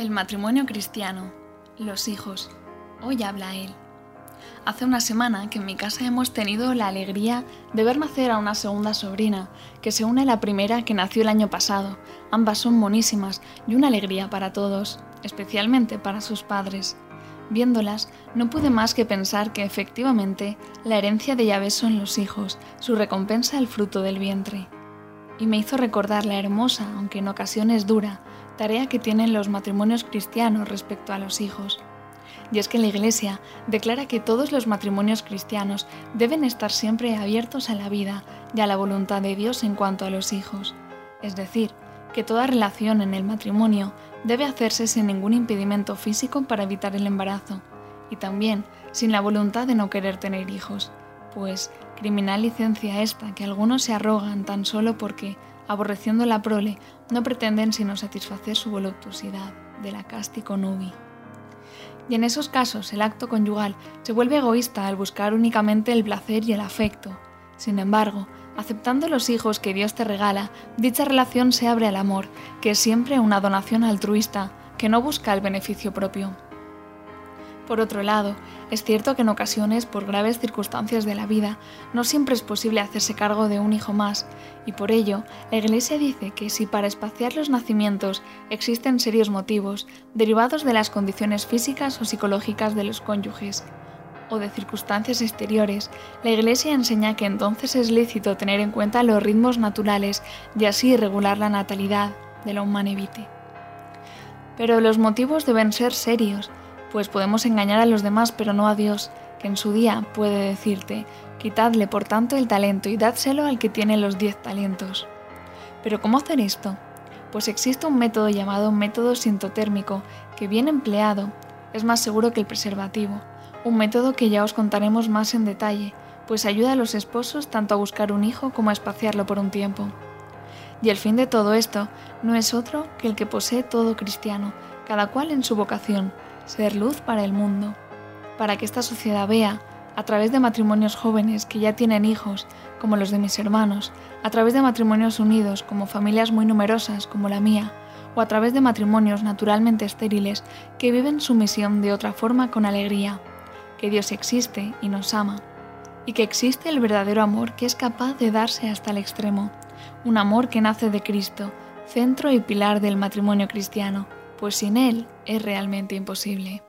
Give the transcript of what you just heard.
El matrimonio cristiano. Los hijos. Hoy habla él. Hace una semana que en mi casa hemos tenido la alegría de ver nacer a una segunda sobrina, que se une a la primera que nació el año pasado. Ambas son monísimas y una alegría para todos, especialmente para sus padres. Viéndolas, no pude más que pensar que efectivamente la herencia de Yahvé son los hijos, su recompensa el fruto del vientre. Y me hizo recordar la hermosa, aunque en ocasiones dura, tarea que tienen los matrimonios cristianos respecto a los hijos. Y es que la Iglesia declara que todos los matrimonios cristianos deben estar siempre abiertos a la vida y a la voluntad de Dios en cuanto a los hijos. Es decir, que toda relación en el matrimonio debe hacerse sin ningún impedimento físico para evitar el embarazo, y también sin la voluntad de no querer tener hijos, pues criminal licencia esta que algunos se arrogan tan solo porque, aborreciendo la prole, no pretenden sino satisfacer su voluptuosidad de la cástico nubi. Y en esos casos el acto conyugal se vuelve egoísta al buscar únicamente el placer y el afecto. Sin embargo, aceptando los hijos que Dios te regala, dicha relación se abre al amor, que es siempre una donación altruista, que no busca el beneficio propio. Por otro lado, es cierto que en ocasiones, por graves circunstancias de la vida, no siempre es posible hacerse cargo de un hijo más, y por ello, la Iglesia dice que si para espaciar los nacimientos existen serios motivos, derivados de las condiciones físicas o psicológicas de los cónyuges, o de circunstancias exteriores, la Iglesia enseña que entonces es lícito tener en cuenta los ritmos naturales y así regular la natalidad de la humanevite. Pero los motivos deben ser serios, pues podemos engañar a los demás pero no a Dios, que en su día puede decirte, quitadle por tanto el talento y dádselo al que tiene los diez talentos. Pero ¿cómo hacer esto? Pues existe un método llamado método sintotérmico, que bien empleado es más seguro que el preservativo, un método que ya os contaremos más en detalle, pues ayuda a los esposos tanto a buscar un hijo como a espaciarlo por un tiempo. Y el fin de todo esto no es otro que el que posee todo cristiano, cada cual en su vocación, ser luz para el mundo, para que esta sociedad vea, a través de matrimonios jóvenes que ya tienen hijos, como los de mis hermanos, a través de matrimonios unidos, como familias muy numerosas, como la mía, o a través de matrimonios naturalmente estériles que viven su misión de otra forma con alegría, que Dios existe y nos ama, y que existe el verdadero amor que es capaz de darse hasta el extremo, un amor que nace de Cristo, centro y pilar del matrimonio cristiano, pues sin Él es realmente imposible.